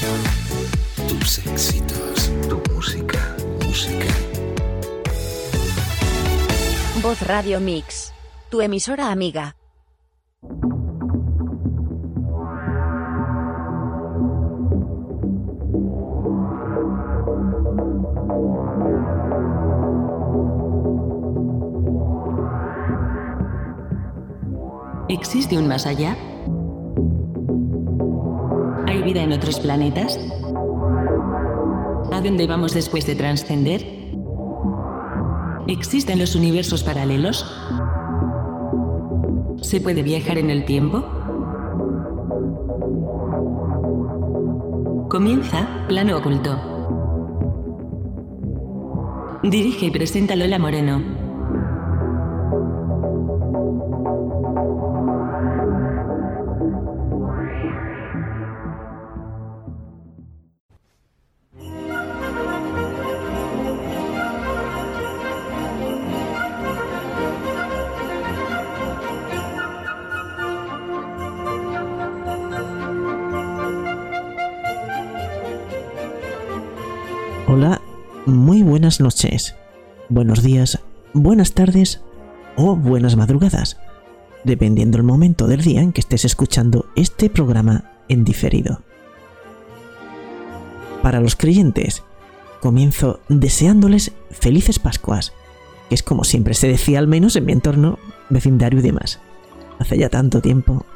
Tus éxitos, tu música, música. Voz Radio Mix. Tu emisora amiga. ¿Existe un más allá? ¿Hay vida en otros planetas? ¿A dónde vamos después de trascender? ¿Existen los universos paralelos? ¿Se puede viajar en el tiempo? Comienza Plano Oculto. Dirige y presenta Lola Moreno. Hola, muy buenas noches, buenos días, buenas tardes o buenas madrugadas, dependiendo el momento del día en que estés escuchando este programa en diferido. Para los creyentes, comienzo deseándoles felices Pascuas, que es como siempre se decía al menos en mi entorno, vecindario y demás. Hace ya tanto tiempo.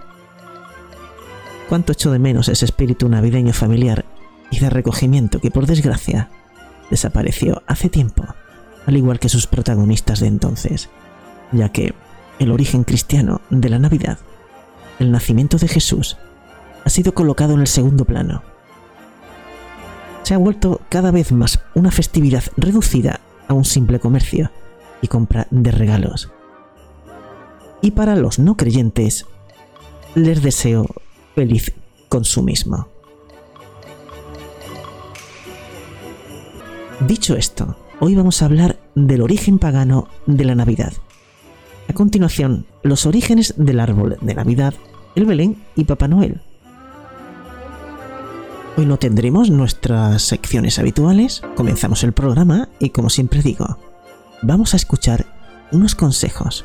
Cuánto echo de menos ese espíritu navideño familiar y de recogimiento que por desgracia desapareció hace tiempo, al igual que sus protagonistas de entonces, ya que el origen cristiano de la Navidad, el nacimiento de Jesús, ha sido colocado en el segundo plano. Se ha vuelto cada vez más una festividad reducida a un simple comercio y compra de regalos. Y para los no creyentes, les deseo feliz consumismo. Dicho esto, hoy vamos a hablar del origen pagano de la Navidad. A continuación, los orígenes del árbol de Navidad, el Belén y Papá Noel. Hoy no tendremos nuestras secciones habituales, comenzamos el programa y como siempre digo, vamos a escuchar unos consejos.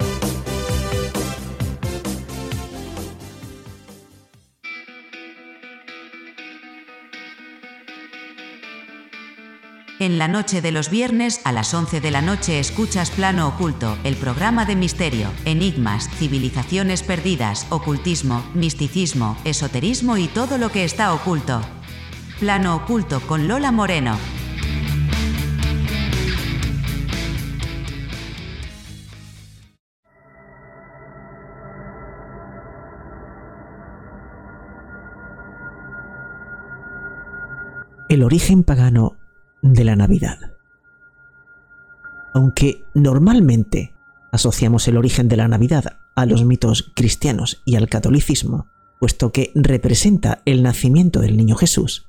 la noche de los viernes a las 11 de la noche escuchas Plano Oculto, el programa de misterio, enigmas, civilizaciones perdidas, ocultismo, misticismo, esoterismo y todo lo que está oculto. Plano Oculto con Lola Moreno. El origen pagano de la Navidad. Aunque normalmente asociamos el origen de la Navidad a los mitos cristianos y al catolicismo, puesto que representa el nacimiento del niño Jesús,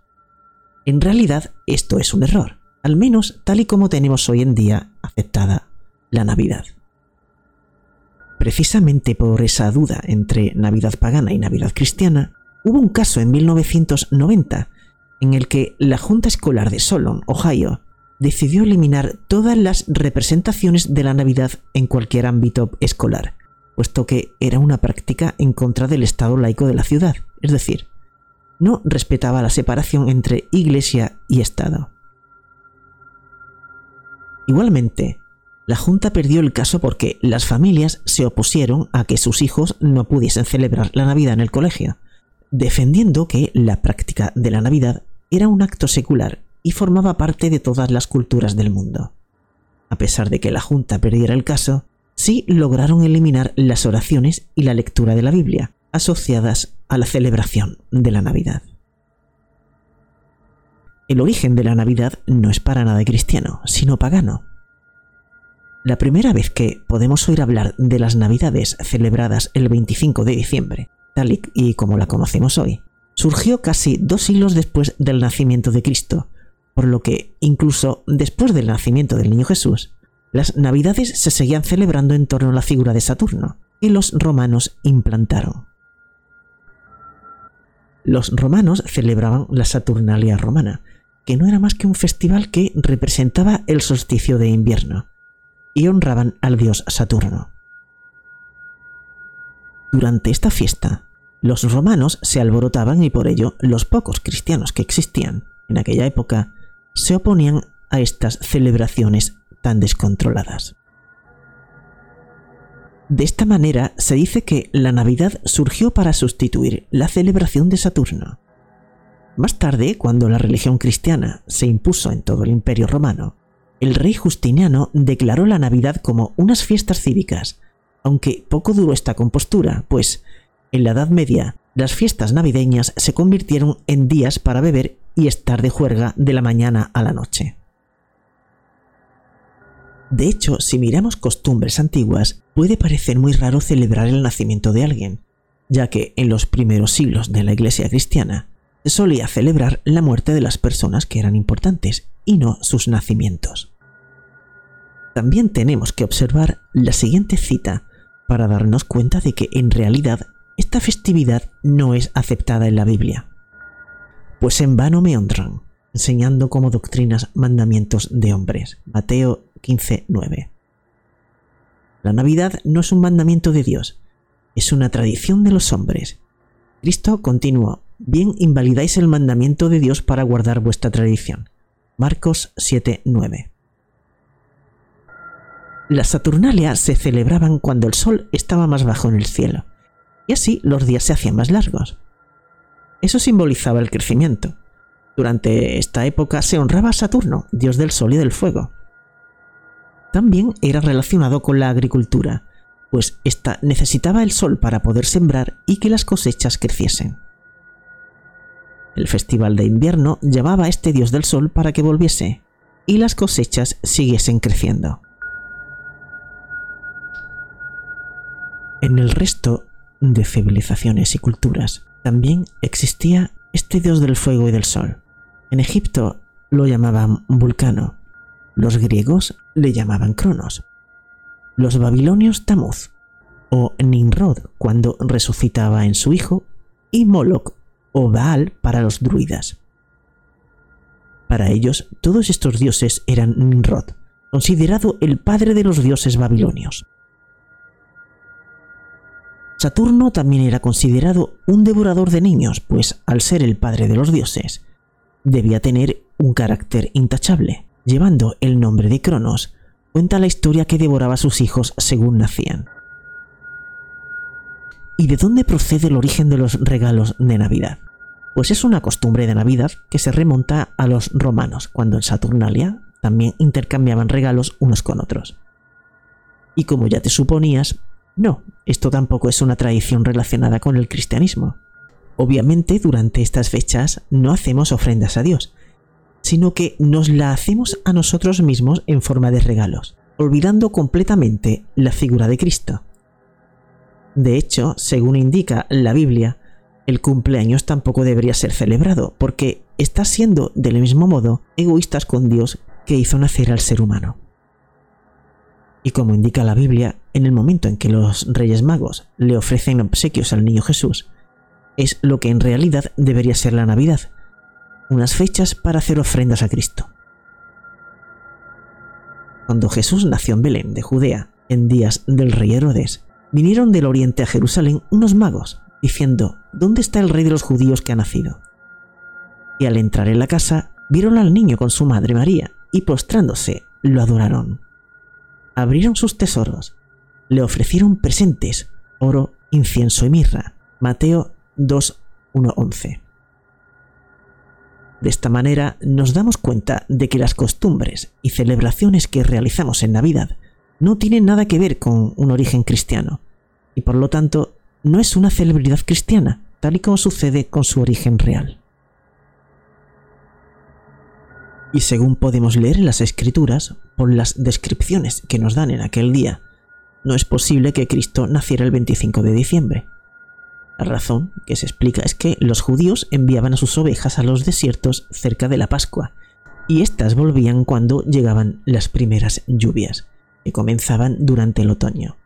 en realidad esto es un error, al menos tal y como tenemos hoy en día aceptada la Navidad. Precisamente por esa duda entre Navidad pagana y Navidad cristiana, hubo un caso en 1990 en el que la Junta Escolar de Solon, Ohio, decidió eliminar todas las representaciones de la Navidad en cualquier ámbito escolar, puesto que era una práctica en contra del Estado laico de la ciudad, es decir, no respetaba la separación entre Iglesia y Estado. Igualmente, la Junta perdió el caso porque las familias se opusieron a que sus hijos no pudiesen celebrar la Navidad en el colegio, defendiendo que la práctica de la Navidad era un acto secular y formaba parte de todas las culturas del mundo. A pesar de que la Junta perdiera el caso, sí lograron eliminar las oraciones y la lectura de la Biblia asociadas a la celebración de la Navidad. El origen de la Navidad no es para nada cristiano, sino pagano. La primera vez que podemos oír hablar de las Navidades celebradas el 25 de diciembre, tal y como la conocemos hoy, surgió casi dos siglos después del nacimiento de Cristo, por lo que incluso después del nacimiento del niño Jesús, las Navidades se seguían celebrando en torno a la figura de Saturno, y los romanos implantaron. Los romanos celebraban la Saturnalia romana, que no era más que un festival que representaba el solsticio de invierno, y honraban al dios Saturno. Durante esta fiesta, los romanos se alborotaban y por ello los pocos cristianos que existían en aquella época se oponían a estas celebraciones tan descontroladas. De esta manera se dice que la Navidad surgió para sustituir la celebración de Saturno. Más tarde, cuando la religión cristiana se impuso en todo el imperio romano, el rey Justiniano declaró la Navidad como unas fiestas cívicas, aunque poco duró esta compostura, pues en la Edad Media las fiestas navideñas se convirtieron en días para beber y estar de juerga de la mañana a la noche. De hecho, si miramos costumbres antiguas, puede parecer muy raro celebrar el nacimiento de alguien, ya que en los primeros siglos de la Iglesia cristiana solía celebrar la muerte de las personas que eran importantes y no sus nacimientos. También tenemos que observar la siguiente cita para darnos cuenta de que en realidad esta festividad no es aceptada en la Biblia. Pues en vano me honran, enseñando como doctrinas mandamientos de hombres. Mateo 15:9. La Navidad no es un mandamiento de Dios, es una tradición de los hombres. Cristo continuó, bien invalidáis el mandamiento de Dios para guardar vuestra tradición. Marcos 7:9. Las Saturnalias se celebraban cuando el sol estaba más bajo en el cielo, y así los días se hacían más largos. Eso simbolizaba el crecimiento. Durante esta época se honraba a Saturno, dios del sol y del fuego. También era relacionado con la agricultura, pues ésta necesitaba el sol para poder sembrar y que las cosechas creciesen. El festival de invierno llamaba a este dios del sol para que volviese y las cosechas siguiesen creciendo. En el resto de civilizaciones y culturas también existía este dios del fuego y del sol. En Egipto lo llamaban Vulcano, los griegos le llamaban Cronos, los babilonios Tamuz o Nimrod cuando resucitaba en su hijo y Moloch o Baal para los druidas. Para ellos, todos estos dioses eran Nimrod, considerado el padre de los dioses babilonios. Saturno también era considerado un devorador de niños, pues al ser el padre de los dioses, debía tener un carácter intachable. Llevando el nombre de Cronos, cuenta la historia que devoraba a sus hijos según nacían. ¿Y de dónde procede el origen de los regalos de Navidad? Pues es una costumbre de Navidad que se remonta a los romanos, cuando en Saturnalia también intercambiaban regalos unos con otros. Y como ya te suponías, no, esto tampoco es una tradición relacionada con el cristianismo. Obviamente durante estas fechas no hacemos ofrendas a Dios, sino que nos la hacemos a nosotros mismos en forma de regalos, olvidando completamente la figura de Cristo. De hecho, según indica la Biblia, el cumpleaños tampoco debería ser celebrado, porque está siendo del mismo modo egoístas con Dios que hizo nacer al ser humano. Y como indica la Biblia, en el momento en que los Reyes Magos le ofrecen obsequios al niño Jesús, es lo que en realidad debería ser la Navidad, unas fechas para hacer ofrendas a Cristo. Cuando Jesús nació en Belén de Judea, en días del rey Herodes, vinieron del oriente a Jerusalén unos magos, diciendo, ¿dónde está el rey de los judíos que ha nacido? Y al entrar en la casa, vieron al niño con su madre María, y postrándose, lo adoraron abrieron sus tesoros, le ofrecieron presentes, oro, incienso y mirra. Mateo 2, 11. De esta manera nos damos cuenta de que las costumbres y celebraciones que realizamos en Navidad no tiene nada que ver con un origen cristiano, y por lo tanto no es una celebridad cristiana, tal y como sucede con su origen real. Y según podemos leer en las escrituras, por las descripciones que nos dan en aquel día, no es posible que Cristo naciera el 25 de diciembre. La razón que se explica es que los judíos enviaban a sus ovejas a los desiertos cerca de la Pascua, y éstas volvían cuando llegaban las primeras lluvias, que comenzaban durante el otoño.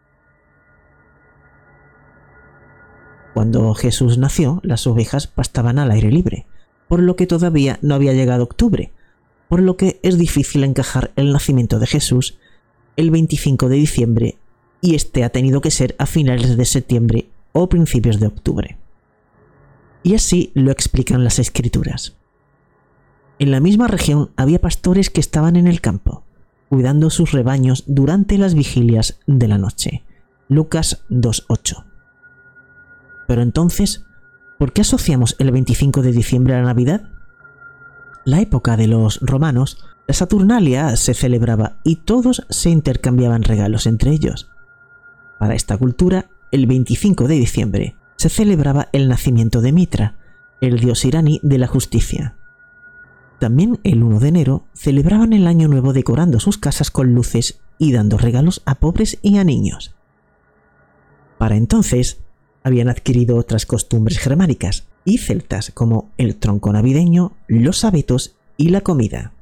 Cuando Jesús nació, las ovejas pastaban al aire libre, por lo que todavía no había llegado octubre, por lo que es difícil encajar el nacimiento de Jesús el 25 de diciembre y este ha tenido que ser a finales de septiembre o principios de octubre. Y así lo explican las escrituras. En la misma región había pastores que estaban en el campo, cuidando sus rebaños durante las vigilias de la noche. Lucas 2.8. Pero entonces, ¿por qué asociamos el 25 de diciembre a la Navidad? La época de los romanos, la Saturnalia se celebraba y todos se intercambiaban regalos entre ellos. Para esta cultura, el 25 de diciembre se celebraba el nacimiento de Mitra, el dios iraní de la justicia. También el 1 de enero celebraban el año nuevo decorando sus casas con luces y dando regalos a pobres y a niños. Para entonces, habían adquirido otras costumbres germánicas y celtas como el tronco navideño, los abetos y la comida.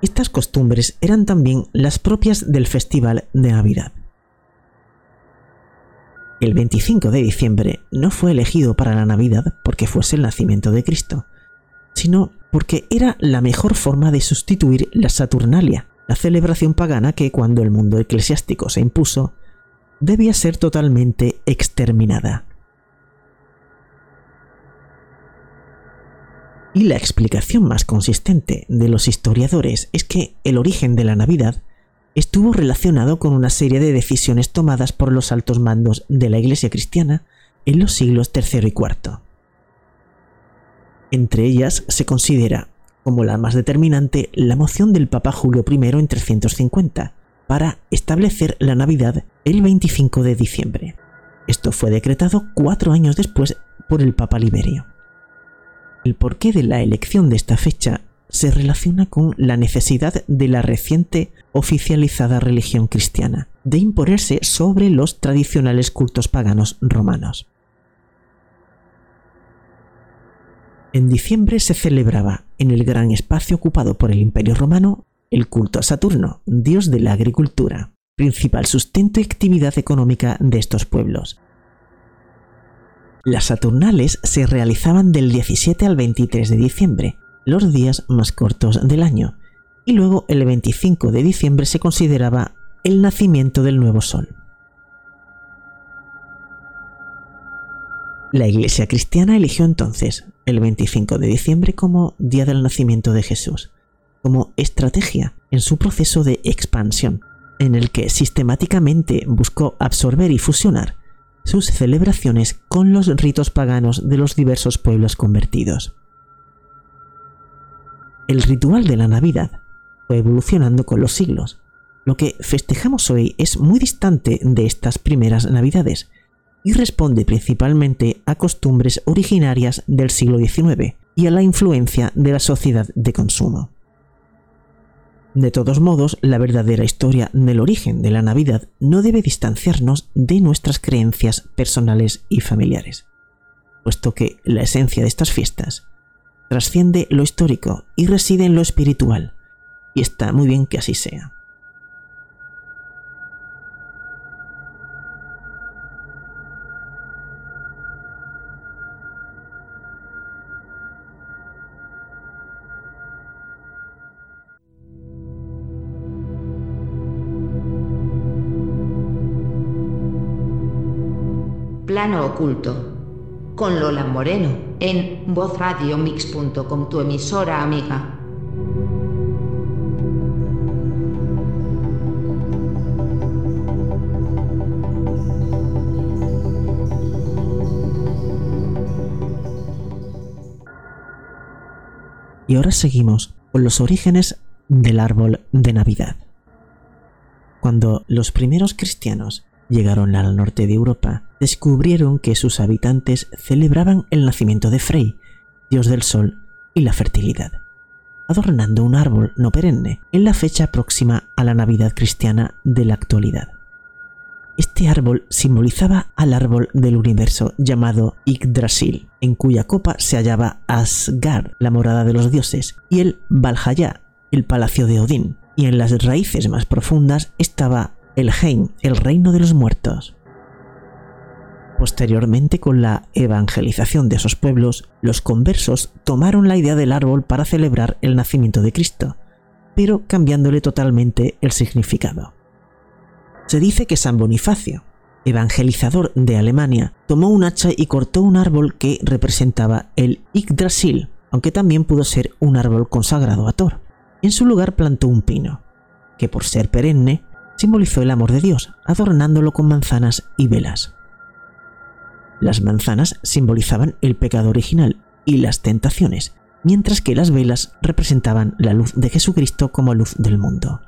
Estas costumbres eran también las propias del festival de Navidad. El 25 de diciembre no fue elegido para la Navidad porque fuese el nacimiento de Cristo, sino porque era la mejor forma de sustituir la Saturnalia, la celebración pagana que cuando el mundo eclesiástico se impuso, debía ser totalmente exterminada. Y la explicación más consistente de los historiadores es que el origen de la Navidad estuvo relacionado con una serie de decisiones tomadas por los altos mandos de la Iglesia cristiana en los siglos III y IV. Entre ellas se considera como la más determinante la moción del Papa Julio I en 350 para establecer la Navidad el 25 de diciembre. Esto fue decretado cuatro años después por el Papa Liberio. El porqué de la elección de esta fecha se relaciona con la necesidad de la reciente oficializada religión cristiana de imponerse sobre los tradicionales cultos paganos romanos. En diciembre se celebraba en el gran espacio ocupado por el Imperio Romano el culto a Saturno, dios de la agricultura, principal sustento y actividad económica de estos pueblos. Las Saturnales se realizaban del 17 al 23 de diciembre, los días más cortos del año, y luego el 25 de diciembre se consideraba el nacimiento del nuevo sol. La Iglesia cristiana eligió entonces el 25 de diciembre como día del nacimiento de Jesús, como estrategia en su proceso de expansión, en el que sistemáticamente buscó absorber y fusionar sus celebraciones con los ritos paganos de los diversos pueblos convertidos. El ritual de la Navidad fue evolucionando con los siglos. Lo que festejamos hoy es muy distante de estas primeras Navidades y responde principalmente a costumbres originarias del siglo XIX y a la influencia de la sociedad de consumo. De todos modos, la verdadera historia del origen de la Navidad no debe distanciarnos de nuestras creencias personales y familiares, puesto que la esencia de estas fiestas trasciende lo histórico y reside en lo espiritual, y está muy bien que así sea. Plano oculto con Lola Moreno en vozradiomix.com, tu emisora amiga. Y ahora seguimos con los orígenes del árbol de Navidad. Cuando los primeros cristianos llegaron al norte de Europa, descubrieron que sus habitantes celebraban el nacimiento de Frey, dios del sol y la fertilidad, adornando un árbol no perenne en la fecha próxima a la Navidad cristiana de la actualidad. Este árbol simbolizaba al árbol del universo llamado Yggdrasil, en cuya copa se hallaba Asgard, la morada de los dioses, y el Valhalla, el palacio de Odín, y en las raíces más profundas estaba el Heim, el reino de los muertos. Posteriormente, con la evangelización de esos pueblos, los conversos tomaron la idea del árbol para celebrar el nacimiento de Cristo, pero cambiándole totalmente el significado. Se dice que San Bonifacio, evangelizador de Alemania, tomó un hacha y cortó un árbol que representaba el Yggdrasil, aunque también pudo ser un árbol consagrado a Thor. En su lugar plantó un pino, que por ser perenne simbolizó el amor de Dios, adornándolo con manzanas y velas. Las manzanas simbolizaban el pecado original y las tentaciones, mientras que las velas representaban la luz de Jesucristo como luz del mundo.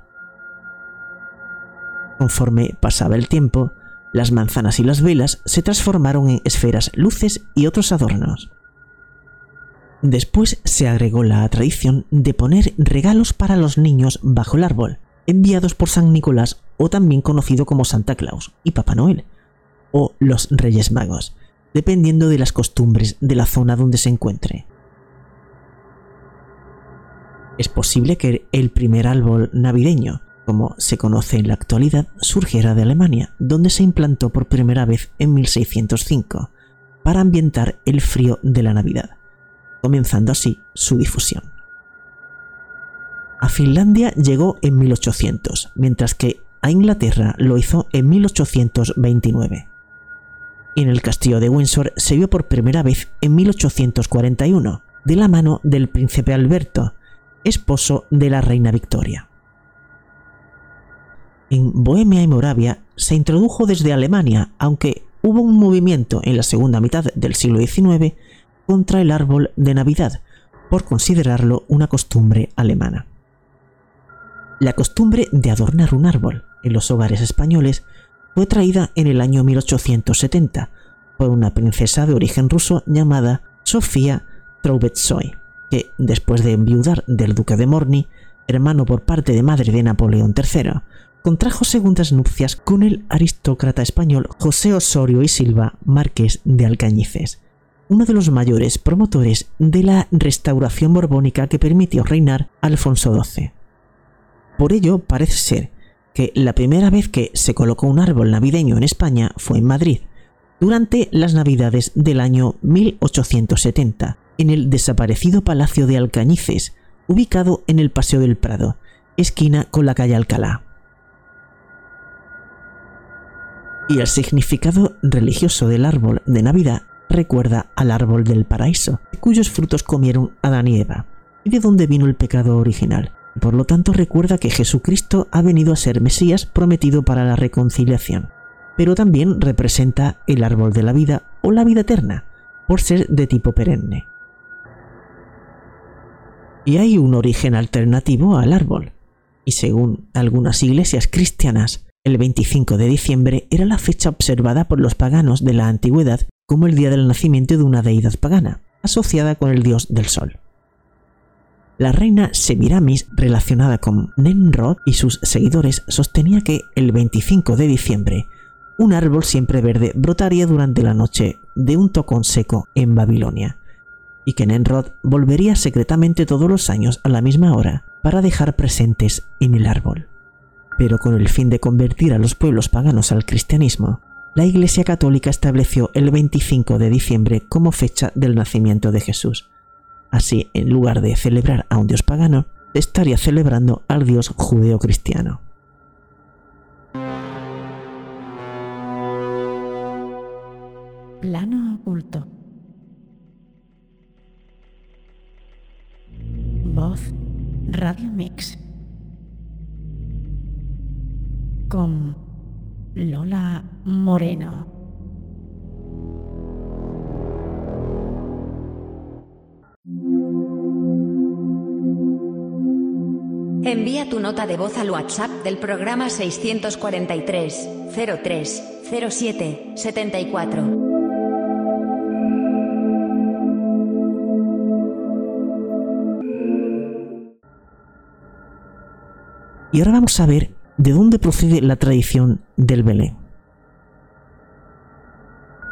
Conforme pasaba el tiempo, las manzanas y las velas se transformaron en esferas, luces y otros adornos. Después se agregó la tradición de poner regalos para los niños bajo el árbol, enviados por San Nicolás o también conocido como Santa Claus y Papá Noel, o los Reyes Magos, dependiendo de las costumbres de la zona donde se encuentre. Es posible que el primer árbol navideño, como se conoce en la actualidad, surgiera de Alemania, donde se implantó por primera vez en 1605, para ambientar el frío de la Navidad, comenzando así su difusión. A Finlandia llegó en 1800, mientras que a Inglaterra lo hizo en 1829 y en el castillo de Windsor se vio por primera vez en 1841, de la mano del príncipe Alberto, esposo de la reina Victoria. En Bohemia y Moravia se introdujo desde Alemania, aunque hubo un movimiento en la segunda mitad del siglo XIX contra el árbol de Navidad, por considerarlo una costumbre alemana. La costumbre de adornar un árbol en los hogares españoles fue traída en el año 1870 por una princesa de origen ruso llamada Sofía Troubetsoy, que después de enviudar del duque de Morny, hermano por parte de madre de Napoleón III, contrajo segundas nupcias con el aristócrata español José Osorio y Silva, marqués de Alcañices, uno de los mayores promotores de la restauración borbónica que permitió reinar Alfonso XII. Por ello, parece ser que la primera vez que se colocó un árbol navideño en España fue en Madrid, durante las Navidades del año 1870, en el desaparecido Palacio de Alcañices, ubicado en el Paseo del Prado, esquina con la calle Alcalá. Y el significado religioso del árbol de Navidad recuerda al árbol del paraíso, cuyos frutos comieron Adán y Eva, y de donde vino el pecado original, por lo tanto, recuerda que Jesucristo ha venido a ser Mesías prometido para la reconciliación, pero también representa el árbol de la vida o la vida eterna, por ser de tipo perenne. Y hay un origen alternativo al árbol, y según algunas iglesias cristianas, el 25 de diciembre era la fecha observada por los paganos de la antigüedad como el día del nacimiento de una deidad pagana, asociada con el dios del sol. La reina Semiramis, relacionada con Nenrod y sus seguidores, sostenía que el 25 de diciembre un árbol siempre verde brotaría durante la noche de un tocón seco en Babilonia, y que Nenrod volvería secretamente todos los años a la misma hora para dejar presentes en el árbol. Pero con el fin de convertir a los pueblos paganos al cristianismo, la Iglesia Católica estableció el 25 de diciembre como fecha del nacimiento de Jesús, Así, en lugar de celebrar a un dios pagano, estaría celebrando al dios judeo-cristiano. Plano oculto. Voz Radio Mix. Con Lola Moreno. Envía tu nota de voz al WhatsApp del programa 643 03 07 74. Y ahora vamos a ver de dónde procede la tradición del Belén.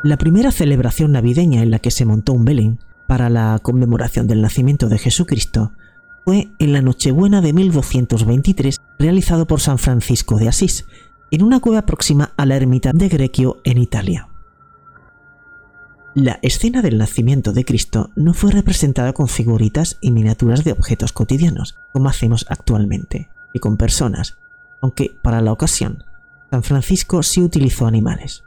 La primera celebración navideña en la que se montó un Belén para la conmemoración del nacimiento de Jesucristo fue en la Nochebuena de 1223 realizado por San Francisco de Asís, en una cueva próxima a la ermita de Greccio en Italia. La escena del nacimiento de Cristo no fue representada con figuritas y miniaturas de objetos cotidianos, como hacemos actualmente, y con personas, aunque para la ocasión, San Francisco sí utilizó animales.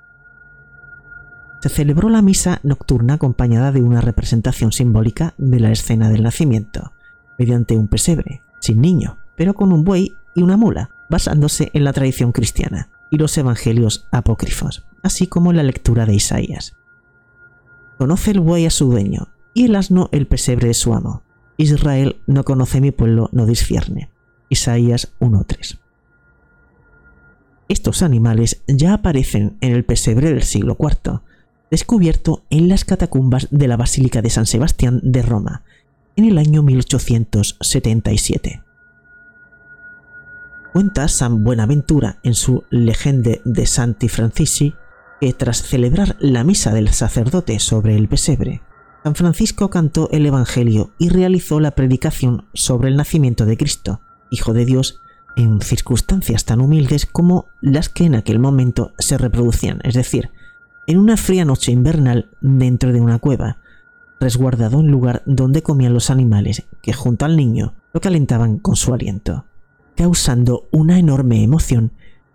Se celebró la misa nocturna acompañada de una representación simbólica de la escena del nacimiento, mediante un pesebre, sin niño, pero con un buey y una mula, basándose en la tradición cristiana y los evangelios apócrifos, así como la lectura de Isaías. Conoce el buey a su dueño, y el asno el pesebre de su amo. Israel no conoce mi pueblo, no disfierne. Isaías 1.3. Estos animales ya aparecen en el pesebre del siglo IV, descubierto en las catacumbas de la Basílica de San Sebastián de Roma, en el año 1877. Cuenta San Buenaventura en su Legende de Santi Francisi que tras celebrar la misa del sacerdote sobre el pesebre, San Francisco cantó el Evangelio y realizó la predicación sobre el nacimiento de Cristo, Hijo de Dios, en circunstancias tan humildes como las que en aquel momento se reproducían, es decir, en una fría noche invernal dentro de una cueva, resguardado en lugar donde comían los animales que junto al niño lo calentaban con su aliento, causando una enorme emoción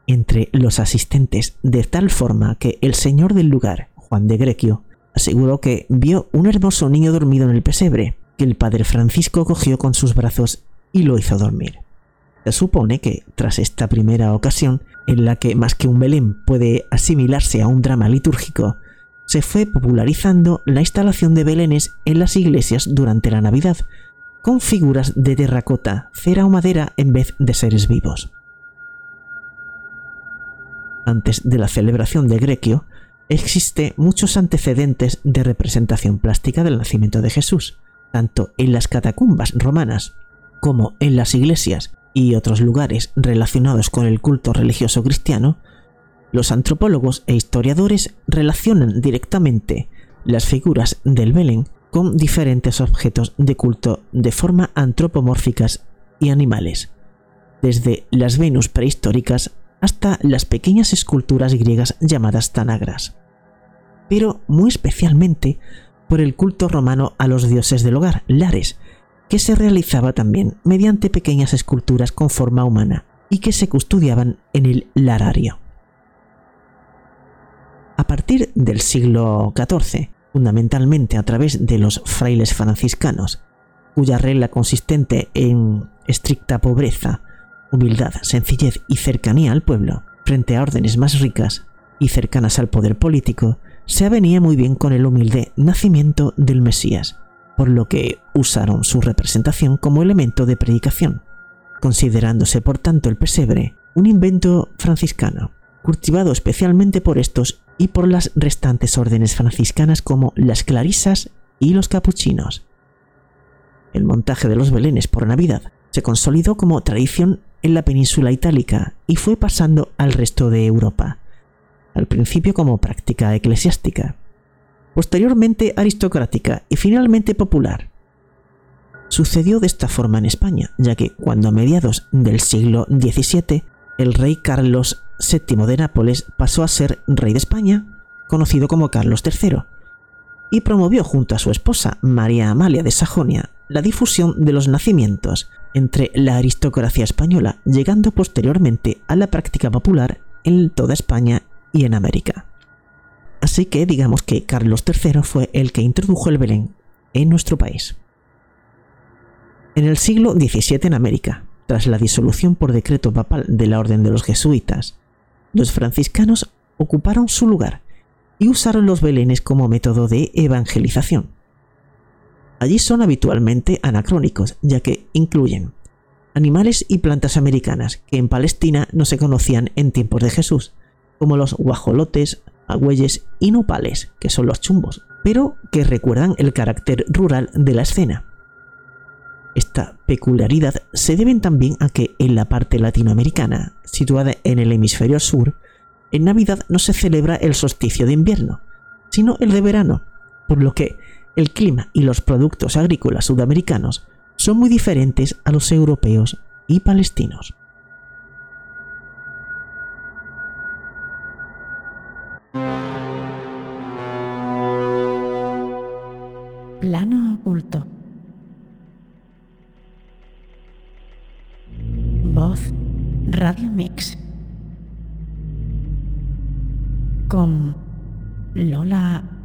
entre los asistentes de tal forma que el señor del lugar, Juan de Grequio, aseguró que vio un hermoso niño dormido en el pesebre, que el padre Francisco cogió con sus brazos y lo hizo dormir. Se supone que, tras esta primera ocasión, en la que más que un Belén puede asimilarse a un drama litúrgico, se fue popularizando la instalación de belenes en las iglesias durante la Navidad, con figuras de terracota, cera o madera en vez de seres vivos. Antes de la celebración de Grequio, existe muchos antecedentes de representación plástica del nacimiento de Jesús, tanto en las catacumbas romanas como en las iglesias y otros lugares relacionados con el culto religioso cristiano, los antropólogos e historiadores relacionan directamente las figuras del Belén con diferentes objetos de culto de forma antropomórficas y animales, desde las Venus prehistóricas hasta las pequeñas esculturas griegas llamadas tanagras, pero muy especialmente por el culto romano a los dioses del hogar, Lares, que se realizaba también mediante pequeñas esculturas con forma humana y que se custodiaban en el larario. A partir del siglo XIV, fundamentalmente a través de los frailes franciscanos, cuya regla consistente en estricta pobreza, humildad, sencillez y cercanía al pueblo, frente a órdenes más ricas y cercanas al poder político, se avenía muy bien con el humilde nacimiento del Mesías, por lo que usaron su representación como elemento de predicación, considerándose por tanto el pesebre un invento franciscano, cultivado especialmente por estos y por las restantes órdenes franciscanas como las clarisas y los capuchinos. El montaje de los belenes por Navidad se consolidó como tradición en la península itálica y fue pasando al resto de Europa, al principio como práctica eclesiástica, posteriormente aristocrática y finalmente popular. Sucedió de esta forma en España, ya que cuando a mediados del siglo XVII el rey Carlos VII de Nápoles pasó a ser rey de España, conocido como Carlos III, y promovió junto a su esposa María Amalia de Sajonia la difusión de los nacimientos entre la aristocracia española, llegando posteriormente a la práctica popular en toda España y en América. Así que digamos que Carlos III fue el que introdujo el Belén en nuestro país. En el siglo XVII en América, tras la disolución por decreto papal de la Orden de los Jesuitas, los franciscanos ocuparon su lugar y usaron los belenes como método de evangelización. Allí son habitualmente anacrónicos, ya que incluyen animales y plantas americanas que en Palestina no se conocían en tiempos de Jesús, como los guajolotes, agüeyes y nopales, que son los chumbos, pero que recuerdan el carácter rural de la escena. Esta peculiaridad se debe también a que en la parte latinoamericana, situada en el hemisferio sur, en Navidad no se celebra el solsticio de invierno, sino el de verano, por lo que el clima y los productos agrícolas sudamericanos son muy diferentes a los europeos y palestinos.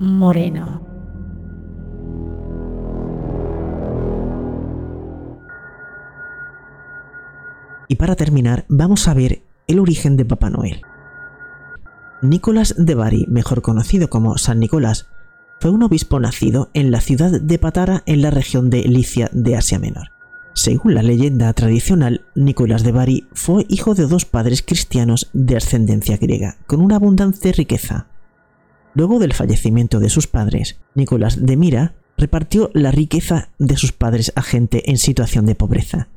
Moreno. Y para terminar, vamos a ver el origen de Papá Noel. Nicolás de Bari, mejor conocido como San Nicolás, fue un obispo nacido en la ciudad de Patara en la región de Licia de Asia Menor. Según la leyenda tradicional, Nicolás de Bari fue hijo de dos padres cristianos de ascendencia griega, con una abundante riqueza. Luego del fallecimiento de sus padres, Nicolás de Mira repartió la riqueza de sus padres a gente en situación de pobreza.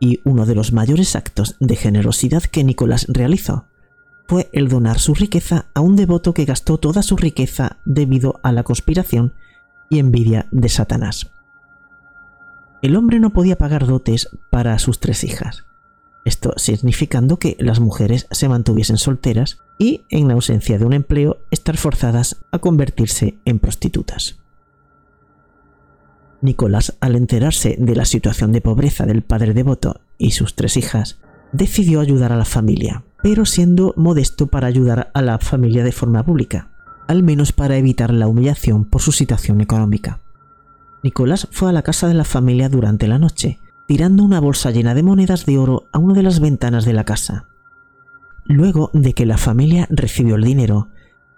Y uno de los mayores actos de generosidad que Nicolás realizó fue el donar su riqueza a un devoto que gastó toda su riqueza debido a la conspiración y envidia de Satanás el hombre no podía pagar dotes para sus tres hijas. Esto significando que las mujeres se mantuviesen solteras y, en ausencia de un empleo, estar forzadas a convertirse en prostitutas. Nicolás, al enterarse de la situación de pobreza del padre devoto y sus tres hijas, decidió ayudar a la familia, pero siendo modesto para ayudar a la familia de forma pública, al menos para evitar la humillación por su situación económica. Nicolás fue a la casa de la familia durante la noche, tirando una bolsa llena de monedas de oro a una de las ventanas de la casa. Luego de que la familia recibió el dinero,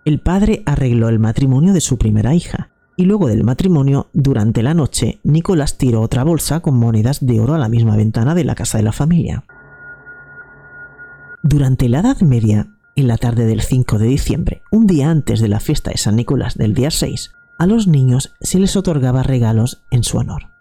el padre arregló el matrimonio de su primera hija, y luego del matrimonio, durante la noche, Nicolás tiró otra bolsa con monedas de oro a la misma ventana de la casa de la familia. Durante la Edad Media, en la tarde del 5 de diciembre, un día antes de la fiesta de San Nicolás del día 6, a los niños se les otorgaba regalos en su honor.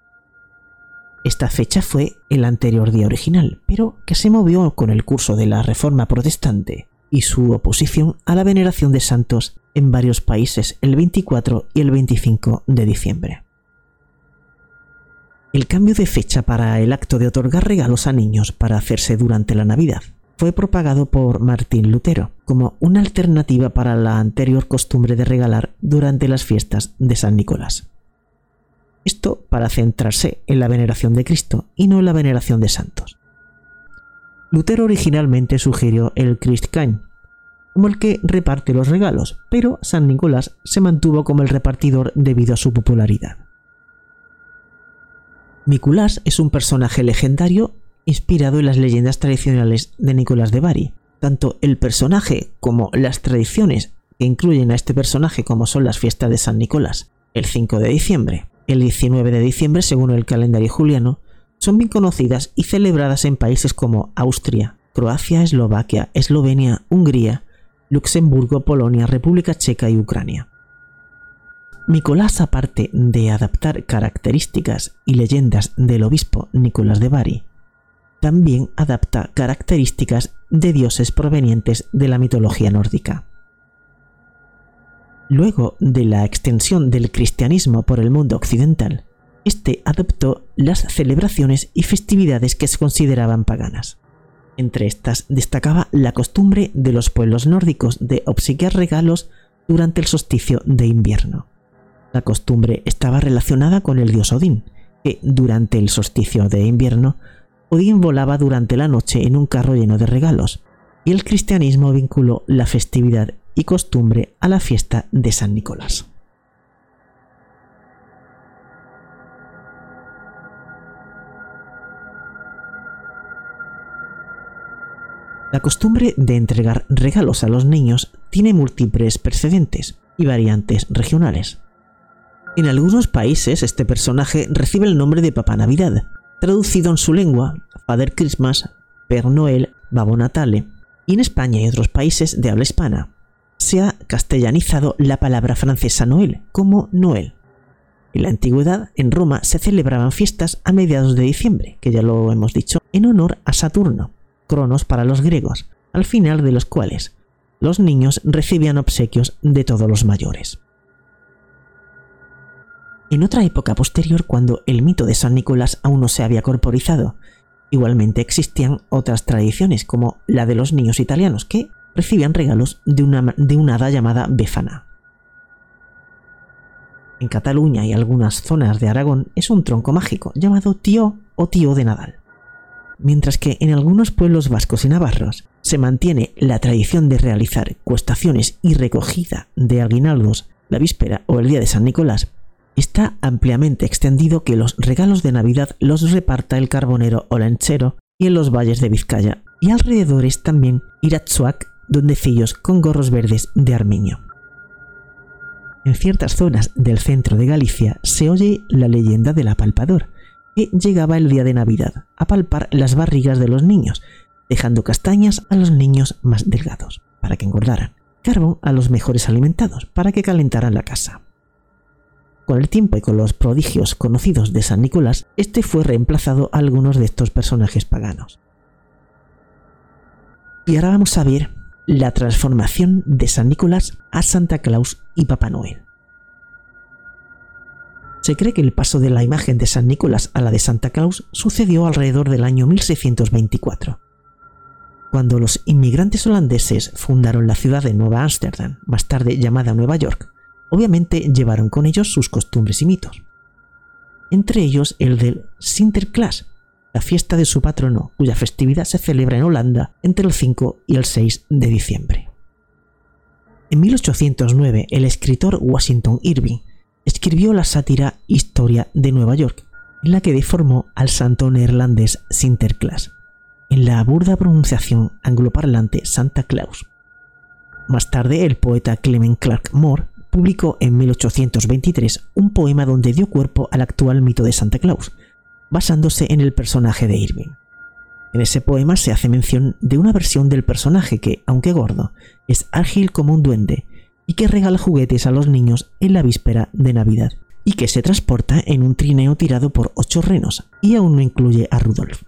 Esta fecha fue el anterior día original, pero que se movió con el curso de la Reforma Protestante y su oposición a la veneración de santos en varios países el 24 y el 25 de diciembre. El cambio de fecha para el acto de otorgar regalos a niños para hacerse durante la Navidad fue propagado por Martín Lutero como una alternativa para la anterior costumbre de regalar durante las fiestas de San Nicolás. Esto para centrarse en la veneración de Cristo y no en la veneración de santos. Lutero originalmente sugirió el Christkind, como el que reparte los regalos, pero San Nicolás se mantuvo como el repartidor debido a su popularidad. Nicolás es un personaje legendario inspirado en las leyendas tradicionales de Nicolás de Bari. Tanto el personaje como las tradiciones que incluyen a este personaje como son las fiestas de San Nicolás, el 5 de diciembre, el 19 de diciembre según el calendario juliano, son bien conocidas y celebradas en países como Austria, Croacia, Eslovaquia, Eslovenia, Hungría, Luxemburgo, Polonia, República Checa y Ucrania. Nicolás, aparte de adaptar características y leyendas del obispo Nicolás de Bari, también adapta características de dioses provenientes de la mitología nórdica. Luego de la extensión del cristianismo por el mundo occidental, este adoptó las celebraciones y festividades que se consideraban paganas. Entre estas destacaba la costumbre de los pueblos nórdicos de obsequiar regalos durante el solsticio de invierno. La costumbre estaba relacionada con el dios Odín, que durante el solsticio de invierno Odín volaba durante la noche en un carro lleno de regalos, y el cristianismo vinculó la festividad y costumbre a la fiesta de San Nicolás. La costumbre de entregar regalos a los niños tiene múltiples precedentes y variantes regionales. En algunos países este personaje recibe el nombre de Papá Navidad, traducido en su lengua, Father Christmas, Per Noel, Babo Natale, y en España y otros países de habla hispana se ha castellanizado la palabra francesa Noel como Noel. En la antigüedad, en Roma se celebraban fiestas a mediados de diciembre, que ya lo hemos dicho, en honor a Saturno, Cronos para los griegos, al final de los cuales los niños recibían obsequios de todos los mayores. En otra época posterior, cuando el mito de San Nicolás aún no se había corporizado, igualmente existían otras tradiciones, como la de los niños italianos, que recibían regalos de una, de una hada llamada Befana. En Cataluña y algunas zonas de Aragón es un tronco mágico llamado tío o tío de Nadal. Mientras que en algunos pueblos vascos y navarros se mantiene la tradición de realizar cuestaciones y recogida de aguinaldos la víspera o el día de San Nicolás, está ampliamente extendido que los regalos de Navidad los reparta el carbonero o lanchero y en los valles de Vizcaya y alrededores también Iratzuac duendecillos con gorros verdes de armiño. En ciertas zonas del centro de Galicia se oye la leyenda del apalpador, que llegaba el día de Navidad a palpar las barrigas de los niños, dejando castañas a los niños más delgados, para que engordaran, carbón a los mejores alimentados, para que calentaran la casa. Con el tiempo y con los prodigios conocidos de San Nicolás, este fue reemplazado a algunos de estos personajes paganos. Y ahora vamos a ver la transformación de San Nicolás a Santa Claus y Papá Noel. Se cree que el paso de la imagen de San Nicolás a la de Santa Claus sucedió alrededor del año 1624, cuando los inmigrantes holandeses fundaron la ciudad de Nueva Ámsterdam, más tarde llamada Nueva York. Obviamente llevaron con ellos sus costumbres y mitos, entre ellos el del Sinterklaas, la fiesta de su patrono, cuya festividad se celebra en Holanda entre el 5 y el 6 de diciembre. En 1809, el escritor Washington Irving escribió la sátira Historia de Nueva York, en la que deformó al santo neerlandés Sinterklaas, en la burda pronunciación angloparlante Santa Claus. Más tarde, el poeta Clement Clark Moore publicó en 1823 un poema donde dio cuerpo al actual mito de Santa Claus, basándose en el personaje de Irving. En ese poema se hace mención de una versión del personaje que, aunque gordo, es ágil como un duende y que regala juguetes a los niños en la víspera de Navidad, y que se transporta en un trineo tirado por ocho renos, y aún no incluye a Rudolf.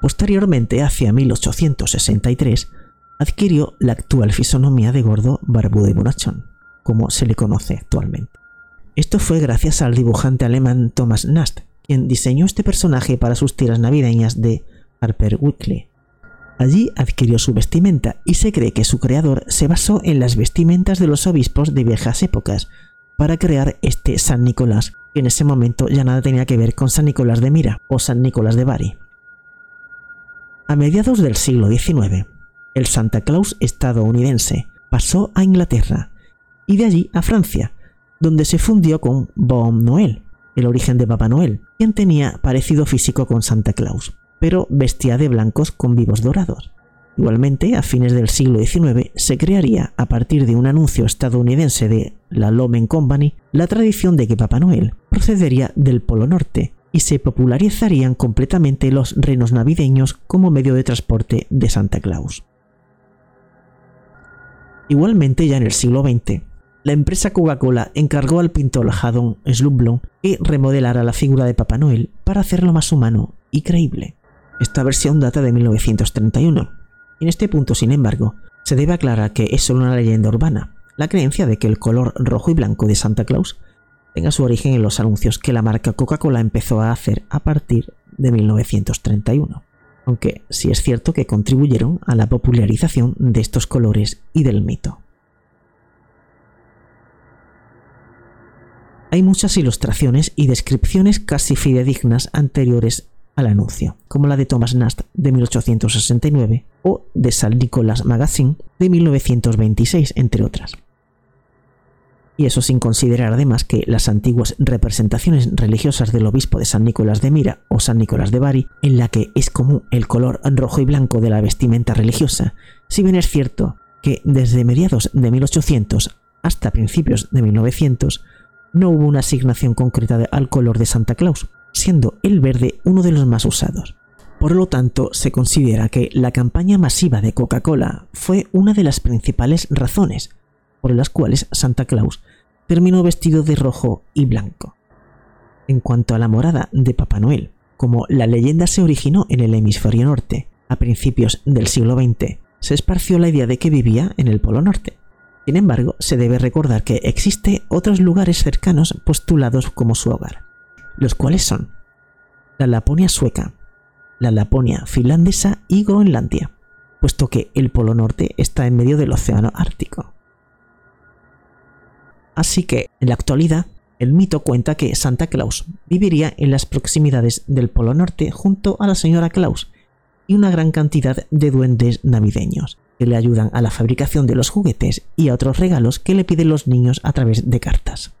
Posteriormente, hacia 1863, adquirió la actual fisonomía de gordo barbudo y bonachón, como se le conoce actualmente. Esto fue gracias al dibujante alemán Thomas Nast, quien diseñó este personaje para sus tiras navideñas de Harper Weekly. Allí adquirió su vestimenta y se cree que su creador se basó en las vestimentas de los obispos de viejas épocas para crear este San Nicolás, que en ese momento ya nada tenía que ver con San Nicolás de Mira o San Nicolás de Bari. A mediados del siglo XIX, el Santa Claus estadounidense pasó a Inglaterra y de allí a Francia, donde se fundió con Bon Noel, el origen de Papá Noel, quien tenía parecido físico con Santa Claus, pero vestía de blancos con vivos dorados. Igualmente, a fines del siglo XIX se crearía, a partir de un anuncio estadounidense de la Lomen Company, la tradición de que Papá Noel procedería del Polo Norte y se popularizarían completamente los renos navideños como medio de transporte de Santa Claus. Igualmente, ya en el siglo XX, la empresa Coca-Cola encargó al pintor Haddon Slumblom que remodelara la figura de Papá Noel para hacerlo más humano y creíble. Esta versión data de 1931. En este punto, sin embargo, se debe aclarar que es solo una leyenda urbana, la creencia de que el color rojo y blanco de Santa Claus tenga su origen en los anuncios que la marca Coca-Cola empezó a hacer a partir de 1931, aunque sí es cierto que contribuyeron a la popularización de estos colores y del mito. Hay muchas ilustraciones y descripciones casi fidedignas anteriores al anuncio, como la de Thomas Nast de 1869 o de San Nicholas Magazine de 1926, entre otras. Y eso sin considerar además que las antiguas representaciones religiosas del obispo de San Nicolás de Mira o San Nicolás de Bari, en la que es común el color rojo y blanco de la vestimenta religiosa, si bien es cierto que desde mediados de 1800 hasta principios de 1900 no hubo una asignación concreta al color de Santa Claus, siendo el verde uno de los más usados. Por lo tanto, se considera que la campaña masiva de Coca-Cola fue una de las principales razones por las cuales Santa Claus terminó vestido de rojo y blanco. En cuanto a la morada de Papá Noel, como la leyenda se originó en el hemisferio norte a principios del siglo XX, se esparció la idea de que vivía en el Polo Norte. Sin embargo, se debe recordar que existe otros lugares cercanos postulados como su hogar, los cuales son la Laponia sueca, la Laponia finlandesa y Groenlandia, puesto que el Polo Norte está en medio del Océano Ártico. Así que, en la actualidad, el mito cuenta que Santa Claus viviría en las proximidades del Polo Norte junto a la señora Claus y una gran cantidad de duendes navideños, que le ayudan a la fabricación de los juguetes y a otros regalos que le piden los niños a través de cartas.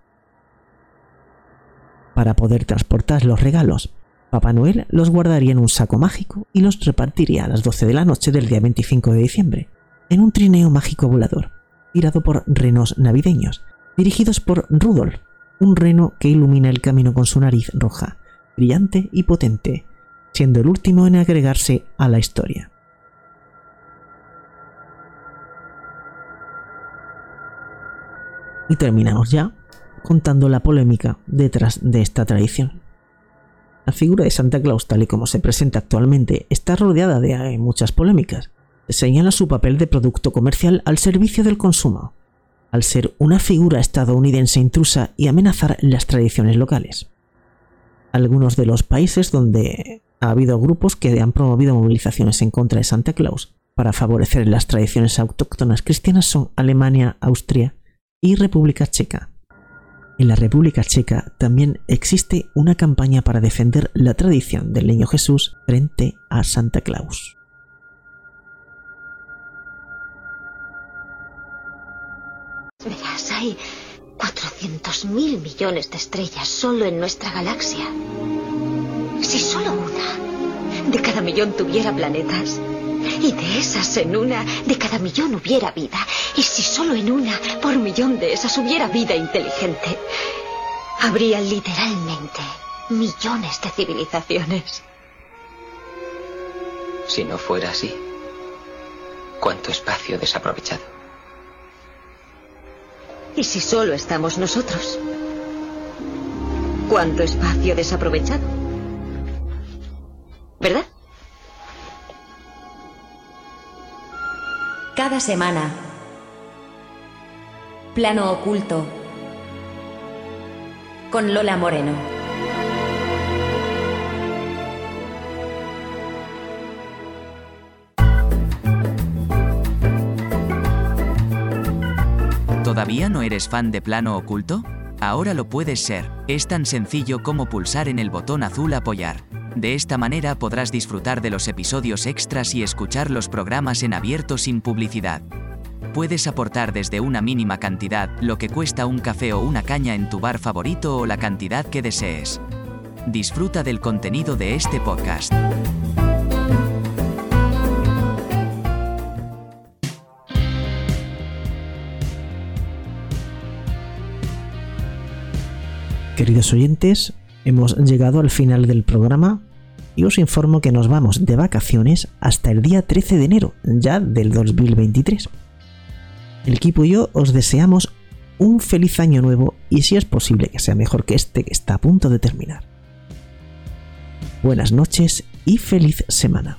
Para poder transportar los regalos, Papá Noel los guardaría en un saco mágico y los repartiría a las 12 de la noche del día 25 de diciembre, en un trineo mágico volador, tirado por renos navideños, dirigidos por Rudolf, un reno que ilumina el camino con su nariz roja, brillante y potente, siendo el último en agregarse a la historia. Y terminamos ya contando la polémica detrás de esta tradición. La figura de Santa Claus, tal y como se presenta actualmente, está rodeada de eh, muchas polémicas. señala su papel de producto comercial al servicio del consumo, al ser una figura estadounidense intrusa y amenazar las tradiciones locales. Algunos de los países donde ha habido grupos que han promovido movilizaciones en contra de Santa Claus para favorecer las tradiciones autóctonas cristianas son Alemania, Austria y República Checa. En la República Checa también existe una campaña para defender la tradición del Niño Jesús frente a Santa Claus. Verás, hay 400 mil millones de estrellas solo en nuestra galaxia. Si solo una de cada millón tuviera planetas, y de esas en una de cada millón hubiera vida, y si solo en una por millón de esas hubiera vida inteligente, habría literalmente millones de civilizaciones. Si no fuera así, ¿cuánto espacio desaprovechado? ¿Y si solo estamos nosotros? ¿Cuánto espacio desaprovechado? ¿Verdad? Cada semana. Plano oculto. Con Lola Moreno. ¿Todavía no eres fan de Plano Oculto? Ahora lo puedes ser. Es tan sencillo como pulsar en el botón azul apoyar. De esta manera podrás disfrutar de los episodios extras y escuchar los programas en abierto sin publicidad. Puedes aportar desde una mínima cantidad, lo que cuesta un café o una caña en tu bar favorito o la cantidad que desees. Disfruta del contenido de este podcast. Queridos oyentes, hemos llegado al final del programa y os informo que nos vamos de vacaciones hasta el día 13 de enero, ya del 2023. El equipo y yo os deseamos un feliz año nuevo y si es posible que sea mejor que este que está a punto de terminar. Buenas noches y feliz semana.